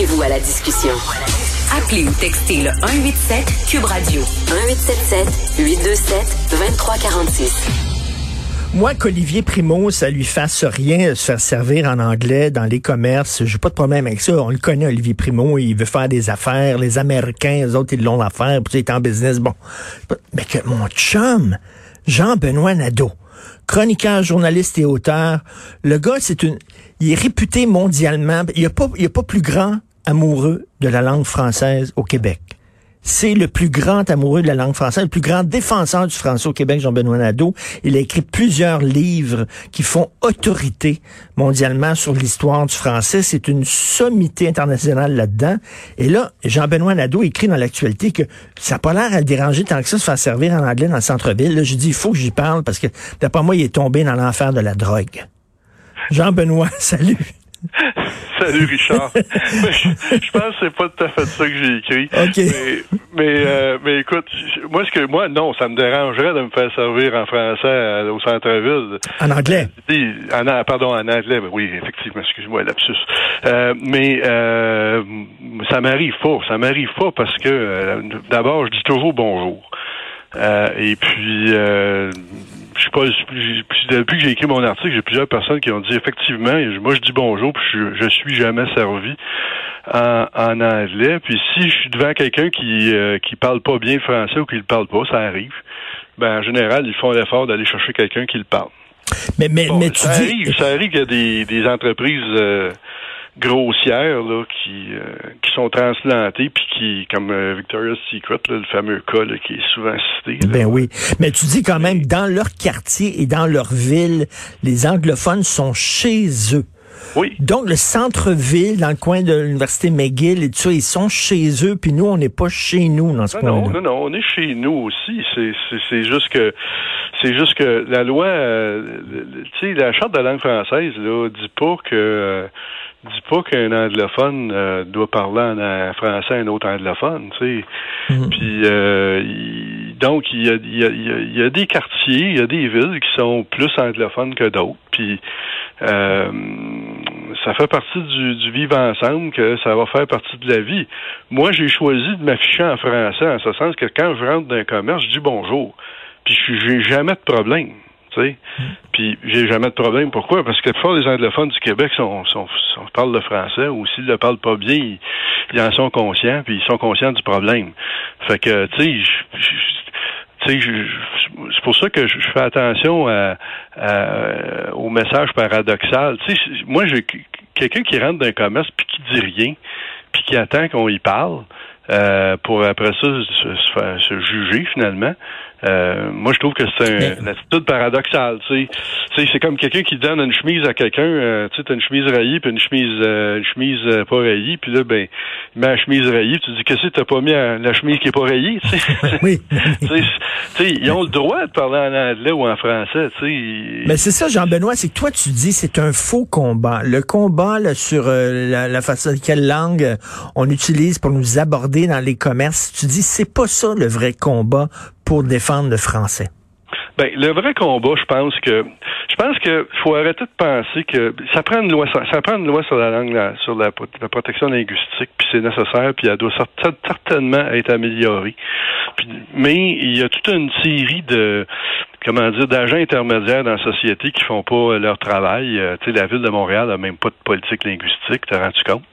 Joignez-vous à la discussion. Appelez ou textez le 187 Cube Radio 1877 827 2346. Moi, qu'Olivier Primo, ça lui fasse rien se faire servir en anglais dans les commerces, j'ai pas de problème avec ça. On le connaît, Olivier Primo, il veut faire des affaires. Les Américains, eux autres, ils l'ont l'affaire, puis il est en business. Bon. Mais que mon chum, Jean-Benoît Nadeau, chroniqueur, journaliste et auteur, le gars, c'est une, il est réputé mondialement. Il n'y a pas, il y a pas plus grand amoureux de la langue française au Québec c'est le plus grand amoureux de la langue française, le plus grand défenseur du français au Québec, Jean-Benoît Nadeau. Il a écrit plusieurs livres qui font autorité mondialement sur l'histoire du français. C'est une sommité internationale là-dedans. Et là, Jean-Benoît Nadeau écrit dans l'actualité que ça n'a pas l'air à le déranger tant que ça se faire servir en anglais dans le centre-ville. Je dis, il faut que j'y parle parce que, d'après moi, il est tombé dans l'enfer de la drogue. Jean-Benoît, salut. Salut Richard. je, pense que c'est pas tout à fait ça que j'ai écrit. Mais euh, mais, écoute, moi ce que moi non, ça me dérangerait de me faire servir en français euh, au centre-ville. En anglais? En, pardon, en anglais. oui, effectivement, excuse-moi, lapsus. Euh, mais ça m'arrive pas. Ça m'arrive pas parce que d'abord, je dis toujours bonjour. et puis je sais pas, depuis que j'ai écrit mon article, j'ai plusieurs personnes qui ont dit effectivement, moi je dis bonjour, puis je, je suis jamais servi en, anglais. Puis si je suis devant quelqu'un qui euh, qui parle pas bien français ou qui le parle pas, ça arrive. Ben en général, ils font l'effort d'aller chercher quelqu'un qui le parle. Mais mais, mais tu ça dis... arrive, ça arrive qu'il y a des, des entreprises euh, grossières là, qui, euh, qui sont transplantées, puis qui, comme euh, Victoria's Secret, le fameux cas qui est souvent cité. Ben oui. Mais tu dis quand même, dans leur quartier et dans leur ville, les anglophones sont chez eux. Oui. Donc, le centre-ville, dans le coin de l'université McGill et tout ça, ils sont chez eux, puis nous, on n'est pas chez nous dans ce coin-là. Non, non, non, on est chez nous aussi. C'est juste que c'est juste que la loi, euh, tu sais, la charte de la langue française, là, dit pas que dis pas qu'un anglophone euh, doit parler en français à un autre anglophone, tu sais. Mhm. Puis euh, donc il y, a, il, y a, il y, a, des quartiers, il y a des villes qui sont plus anglophones que d'autres. Puis euh, ça fait partie du, du vivre ensemble que ça va faire partie de la vie. Moi, j'ai choisi de m'afficher en français en ce sens que quand je rentre dans un commerce, je dis bonjour. Puis je j'ai jamais de problème. Puis j'ai jamais de problème. Pourquoi? Parce que la des anglophones du Québec sont, parlent le français ou s'ils ne le parlent pas bien, ils, en sont conscients, puis ils sont conscients du problème. Fait que, tu sais, c'est pour ça que je, fais attention à, au message paradoxal. Moi, j'ai quelqu'un qui rentre dans commerce puis qui dit rien, puis qui attend qu'on y parle. Euh, pour après ça se, se juger finalement. Euh, moi, je trouve que c'est une attitude paradoxale. Tu sais, c'est comme quelqu'un qui donne une chemise à quelqu'un. Euh, tu sais, t'as une chemise rayée puis une chemise, euh, une chemise euh, pas rayée. Puis là, ben, il met la chemise rayée. tu dis qu'est-ce que t'as pas mis la chemise qui est pas rayée. oui. tu sais, ils ont le droit de parler en anglais ou en français. Tu sais. Mais c'est ça, Jean-Benoît, c'est que toi, tu dis c'est un faux combat. Le combat là, sur la, la façon quelle langue on utilise pour nous aborder dans les commerces. Tu dis c'est pas ça le vrai combat pour défendre le français? Ben, le vrai combat, je pense que je pense que faut arrêter de penser que ça prend une loi ça prend une loi sur la langue sur la, protection linguistique puis c'est nécessaire puis elle doit certainement être améliorée. mais il y a toute une série de comment dire d'agents intermédiaires dans la société qui font pas leur travail. Euh, tu sais, la ville de Montréal n'a même pas de politique linguistique, t'as rendu compte?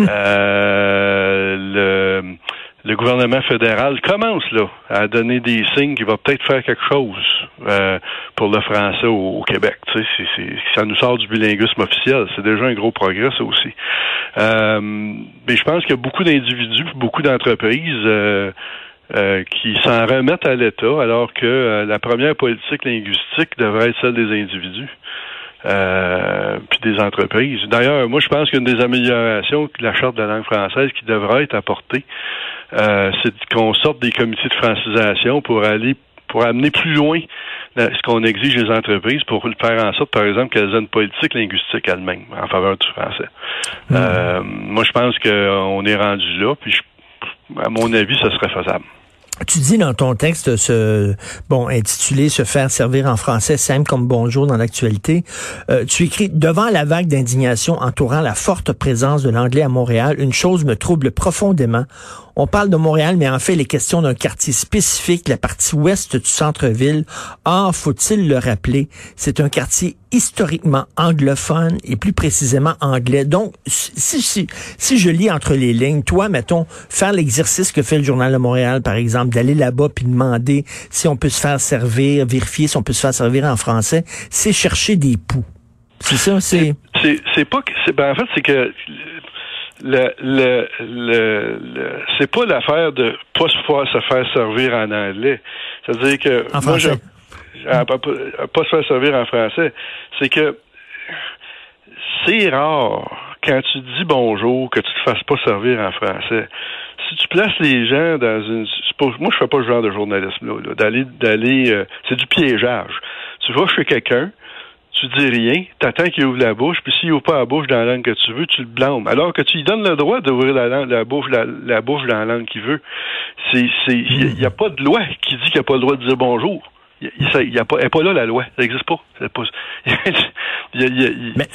euh, le le gouvernement fédéral commence là à donner des signes qu'il va peut-être faire quelque chose euh, pour le français au, Québec. Tu sais, ça nous sort du bilinguisme officiel. C'est déjà un gros progrès, ça aussi. Euh, mais je pense qu'il y a beaucoup d'individus, beaucoup d'entreprises euh, qui s'en remettent à l'État, alors que la première politique linguistique devrait être celle des individus. Euh, puis des entreprises. D'ailleurs, moi, je pense qu'une des améliorations de la charte de la langue française qui devrait être apportée, euh, c'est qu'on sorte des comités de francisation pour aller pour amener plus loin ce qu'on exige des entreprises pour faire en sorte, par exemple, qu'elles aient une politique linguistique elles-mêmes en faveur du français. Hmm. Euh, moi, je pense qu'on est rendu là, puis à mon avis, ce serait faisable. Tu dis dans ton texte, ce, bon, intitulé Se faire servir en français simple comme bonjour dans l'actualité, euh, tu écris Devant la vague d'indignation entourant la forte présence de l'anglais à Montréal, une chose me trouble profondément. On parle de Montréal, mais en fait, les questions d'un quartier spécifique, la partie ouest du centre-ville. Or, faut-il le rappeler, c'est un quartier historiquement anglophone et plus précisément anglais. Donc, si, si, je lis entre les lignes, toi, mettons, faire l'exercice que fait le Journal de Montréal, par exemple, d'aller là-bas puis demander si on peut se faire servir, vérifier si on peut se faire servir en français, c'est chercher des poux. C'est ça, c'est... C'est pas. Ben, en fait, c'est que le, le, le, c'est pas l'affaire de pas se faire servir en anglais. C'est-à-dire que en moi, je, pas, se faire servir en français. C'est que c'est rare quand tu dis bonjour que tu te fasses pas servir en français. Si tu places les gens dans une, moi je fais pas ce genre de journalisme là, d'aller d'aller, euh, c'est du piégeage. Tu vas chez quelqu'un, tu dis rien, t'attends qu'il ouvre la bouche, puis s'il ouvre pas la bouche dans la langue que tu veux, tu le blâmes. Alors que tu lui donnes le droit d'ouvrir la, la bouche, la, bouche dans la langue qu'il veut. C'est, c'est, il n'y a, pas de loi qui dit qu'il n'a pas le droit de dire bonjour. Il n'y a, pas, pas là la loi. Ça n'existe pas. pas mais,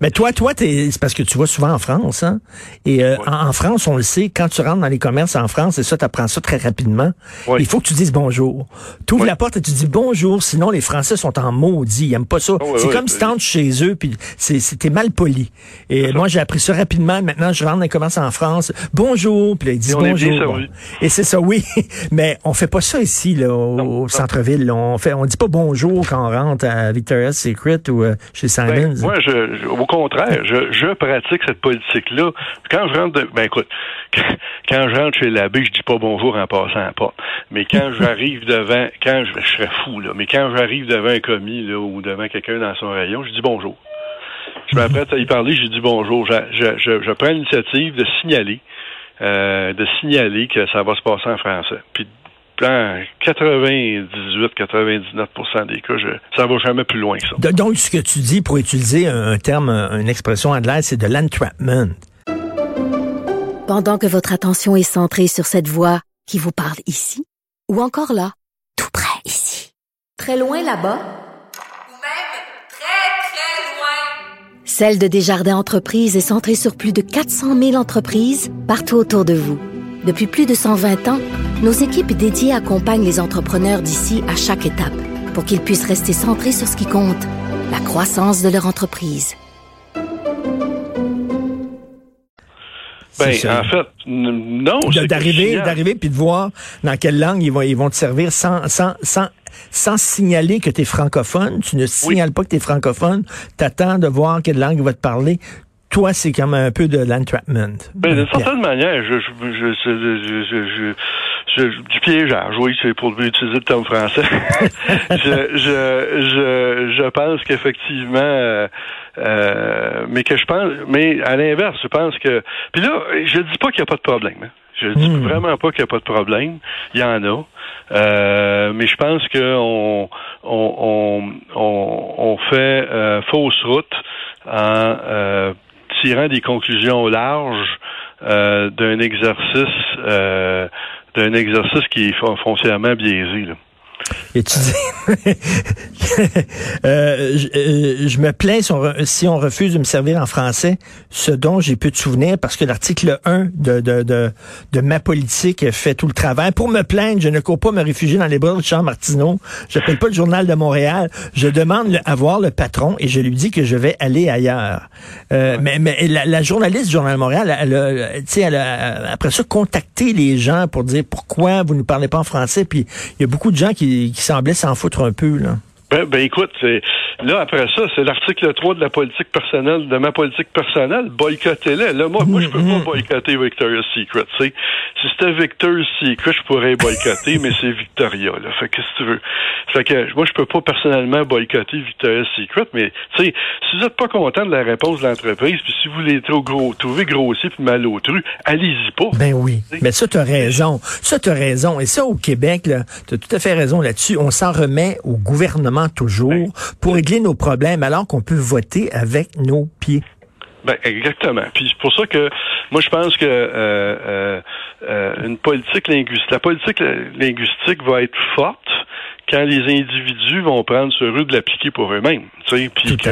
mais, toi, toi, c'est parce que tu vas souvent en France, hein? Et euh, en, France, on le sait, quand tu rentres dans les commerces en France, et ça, tu apprends ça très rapidement, il faut que tu dises bonjour. Tu ouvres la porte et tu dis bonjour, sinon les Français sont en maudit. Ils n'aiment pas ça. Ah c'est comme si tu entres chez eux, puis c'était mal poli. Et moi, j'ai appris ça rapidement. Maintenant, je rentre dans les commerces en France. Bonjour, puis là, ils disent bonjour. Et c'est ça, oui. mais on fait pas ça ici, là, au, centre-ville. On fait, on dit pas bonjour quand on rentre à Victoria's Secret ou euh, chez ben, moi, je, au contraire, je, pratique cette politique-là. Quand je rentre, ben écoute, quand, je chez l'abbé, je dis pas bonjour en passant à pas. Mais quand j'arrive devant, quand je, serais fou là, mais quand j'arrive devant un commis là ou devant quelqu'un dans son rayon, je dis bonjour. Je m'apprête à y parler, je dis bonjour. Je, prends l'initiative de signaler, euh, de signaler que ça va se passer en français. Puis dans 98-99% des cas, je, ça va jamais plus loin que ça. Donc, ce que tu dis, pour utiliser un terme, une expression anglaise, c'est de l'entrapment. Pendant que votre attention est centrée sur cette voix qui vous parle ici, ou encore là, tout près ici, très loin là-bas, ou même très, très loin, Celle de Desjardins Entreprises est centrée sur plus de 400 000 entreprises partout autour de vous. Depuis plus de 120 ans, nos équipes dédiées accompagnent les entrepreneurs d'ici à chaque étape pour qu'ils puissent rester centrés sur ce qui compte, la croissance de leur entreprise. Ben, en fait, non. D'arriver, d'arriver puis de voir dans quelle langue ils vont, ils vont te servir sans, sans, sans, sans signaler que tu es francophone. Tu ne signales pas que tu es francophone. Tu attends de voir quelle langue il va te parler toi, c'est comme un peu de l'entrapment. Ben, d'une certaine manière, je, je, je, je, du piégeage, oui, c'est pour utiliser le terme français. je, je, je, pense qu'effectivement, euh, euh, mais que je pense, mais à l'inverse, je pense que, puis là, je dis pas qu'il n'y a pas de problème. Hein. Je dis hmm. vraiment pas qu'il n'y a pas de problème. Il y en a. Euh, mais je pense qu'on on, on, on, fait euh, fausse route en tirant des conclusions larges euh, d'un exercice euh, d'un exercice qui est foncièrement biaisé. Là. Et tu dis, euh, euh, je, me plains si on, refuse de me servir en français, ce dont j'ai pu te souvenir, parce que l'article 1 de, de, de, de, ma politique fait tout le travail. Pour me plaindre, je ne cours pas me réfugier dans les bras de Jean Martineau. J'appelle pas le journal de Montréal. Je demande à voir le patron et je lui dis que je vais aller ailleurs. Euh, mais, mais la, journaliste du journal de Montréal, elle, a, elle a, après ça, contacté les gens pour dire pourquoi vous ne parlez pas en français. Puis il y a beaucoup de gens qui qui, semblait s'en foutre un peu, là. Ben, ben écoute, là, après ça, c'est l'article 3 de la politique personnelle, de ma politique personnelle, boycottez-les. Là, moi, moi, je peux pas mm-hmm. boycotter Victoria's Secret. sais. Si c'était Victoria's Secret, je pourrais boycotter, mais c'est Victoria. Là. Fait que si tu veux. Fait que moi, je peux pas personnellement boycotter Victoria's Secret, mais tu sais, si vous n'êtes pas content de la réponse de l'entreprise, puis si vous voulez trop gros, trouver grossier puis malotru, allez-y pas. Ben oui. Mais ça, tu as raison. Ça, tu as raison. Et ça, au Québec, tu as tout à fait raison là-dessus. On s'en remet au gouvernement toujours ben, pour régler nos problèmes alors qu'on peut voter avec nos pieds. Ben, exactement. Puis c'est pour ça que moi je pense que euh, euh, euh, une politique linguistique, la politique linguistique va être forte quand les individus vont prendre ce rue de l'appliquer pour eux-mêmes. Tu sais, puis que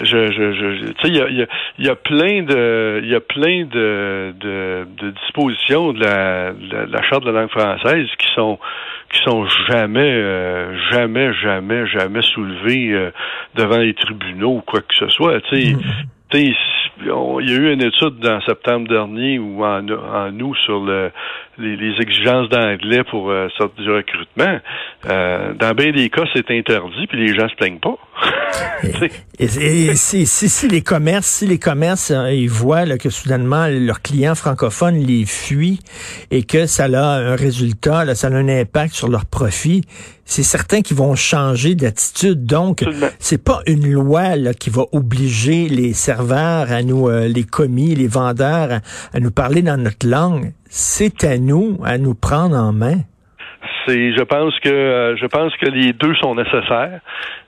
je, je, je, tu sais, il y a, y a, plein de, il y a plein de, de, de dispositions de la, de la charte de la langue française qui sont qui sont jamais, euh, jamais, jamais, jamais soulevés euh, devant les tribunaux ou quoi que ce soit. Tu sais, mm-hmm. Il y a eu une étude en septembre dernier ou en, en août sur le, les, exigences d'anglais pour euh, sortir du recrutement. Euh, dans bien des cas, c'est interdit, puis les gens se plaignent pas. et, si, si, les commerces, si les commerces, euh, ils voient que soudainement leurs clients francophones les fuient et que ça a un résultat, là, ça a un impact sur leur profit, c'est certain qu'ils vont changer d'attitude. Donc, c'est pas une loi là, qui va obliger les serveurs à nous, euh, les commis, les vendeurs à nous parler dans notre langue. C'est à nous à nous prendre en main je pense que euh, je pense que les deux sont nécessaires,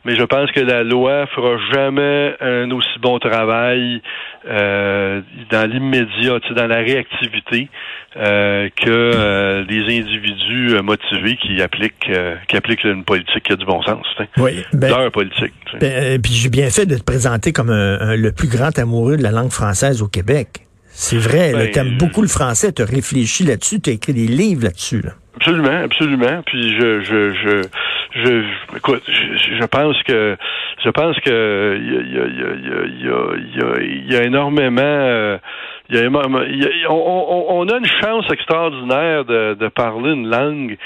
mais je pense que la loi fera jamais un aussi bon travail euh, dans l'immédiat, dans la réactivité euh, que les individus motivés qui appliquent qui appliquent une politique qui a du bon sens. Oui, ben, politique. Ben, puis j'ai bien fait de te présenter comme le plus grand amoureux de la langue française au Québec. C'est vrai, ben, tu aimes beaucoup le français, tu as réfléchi là-dessus, tu as écrit des livres là-dessus. Là. Absolument, absolument. Puis je, je, je, je, écoute, je, je pense que, je pense que il y a, y a, y a, y a, énormément. il y a, on, on, a une chance extraordinaire de, de parler une langue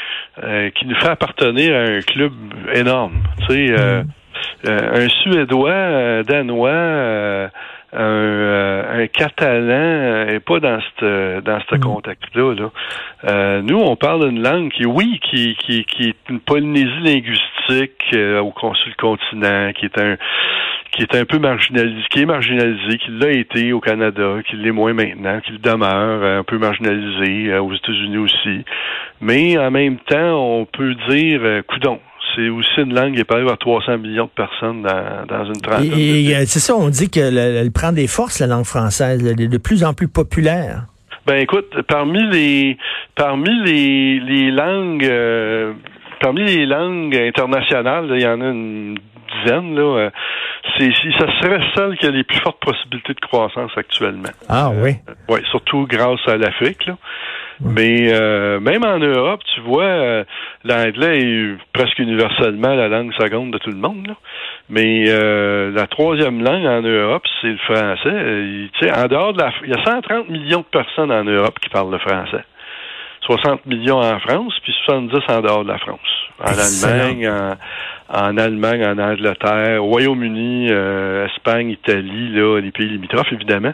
euh, qui nous fait appartenir à un club énorme. Tu sais, euh, mm. euh, un Suédois, Danois un, euh, un Catalan et pas dans ce dans ce mm. contexte-là. Là. Euh, nous, on parle d'une langue qui, oui, qui, qui, qui est une Polynésie linguistique euh, au consul continent, qui est un qui est un peu marginalisé, qui est marginalisé, qui l'a été au Canada, qui l'est moins maintenant, qui le demeure un peu marginalisé aux États-Unis aussi. Mais en même temps, on peut dire, coudon, c'est aussi une langue qui est parlée par 300 millions de personnes dans, dans une trentaine. Et, c'est ça, on dit qu'elle prend des forces, la langue française, elle est de plus en plus populaire. Ben écoute, parmi les parmi les, les langues euh, parmi les langues internationales, il y en a une dizaine là. Euh, c'est ça serait celle qui a les plus fortes possibilités de croissance actuellement. Ah oui. Euh, oui, surtout grâce à l'Afrique là. Mais euh, même en Europe, tu vois, euh, l'anglais est presque universellement la langue seconde de tout le monde. Mais euh, la troisième langue en Europe, c'est le français. Tu sais, en dehors de la, il y a 130 millions de personnes en Europe qui parlent le français. 60 millions en France, puis 70 en dehors de la France. En Allemagne, en, en Allemagne, en Angleterre, au Royaume-Uni, euh, Espagne, Italie, là, les pays limitrophes, évidemment.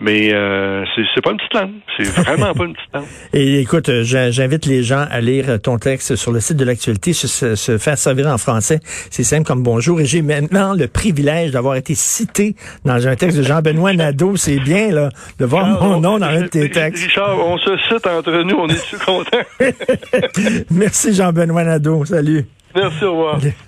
Mais euh, c'est pas une petite langue. C'est vraiment pas une petite langue. Et écoute, euh, j'invite les gens à lire ton texte sur le site de l'actualité, se, se, faire servir en français. C'est simple comme bonjour. Et j'ai maintenant le privilège d'avoir été cité dans un texte de Jean-Benoît Nadeau. C'est bien, là, de voir mon nom dans un de tes textes. Richard, on se cite entre nous. On est-tu content? Merci, Jean-Benoît Nadeau. Salut. Merci, au revoir.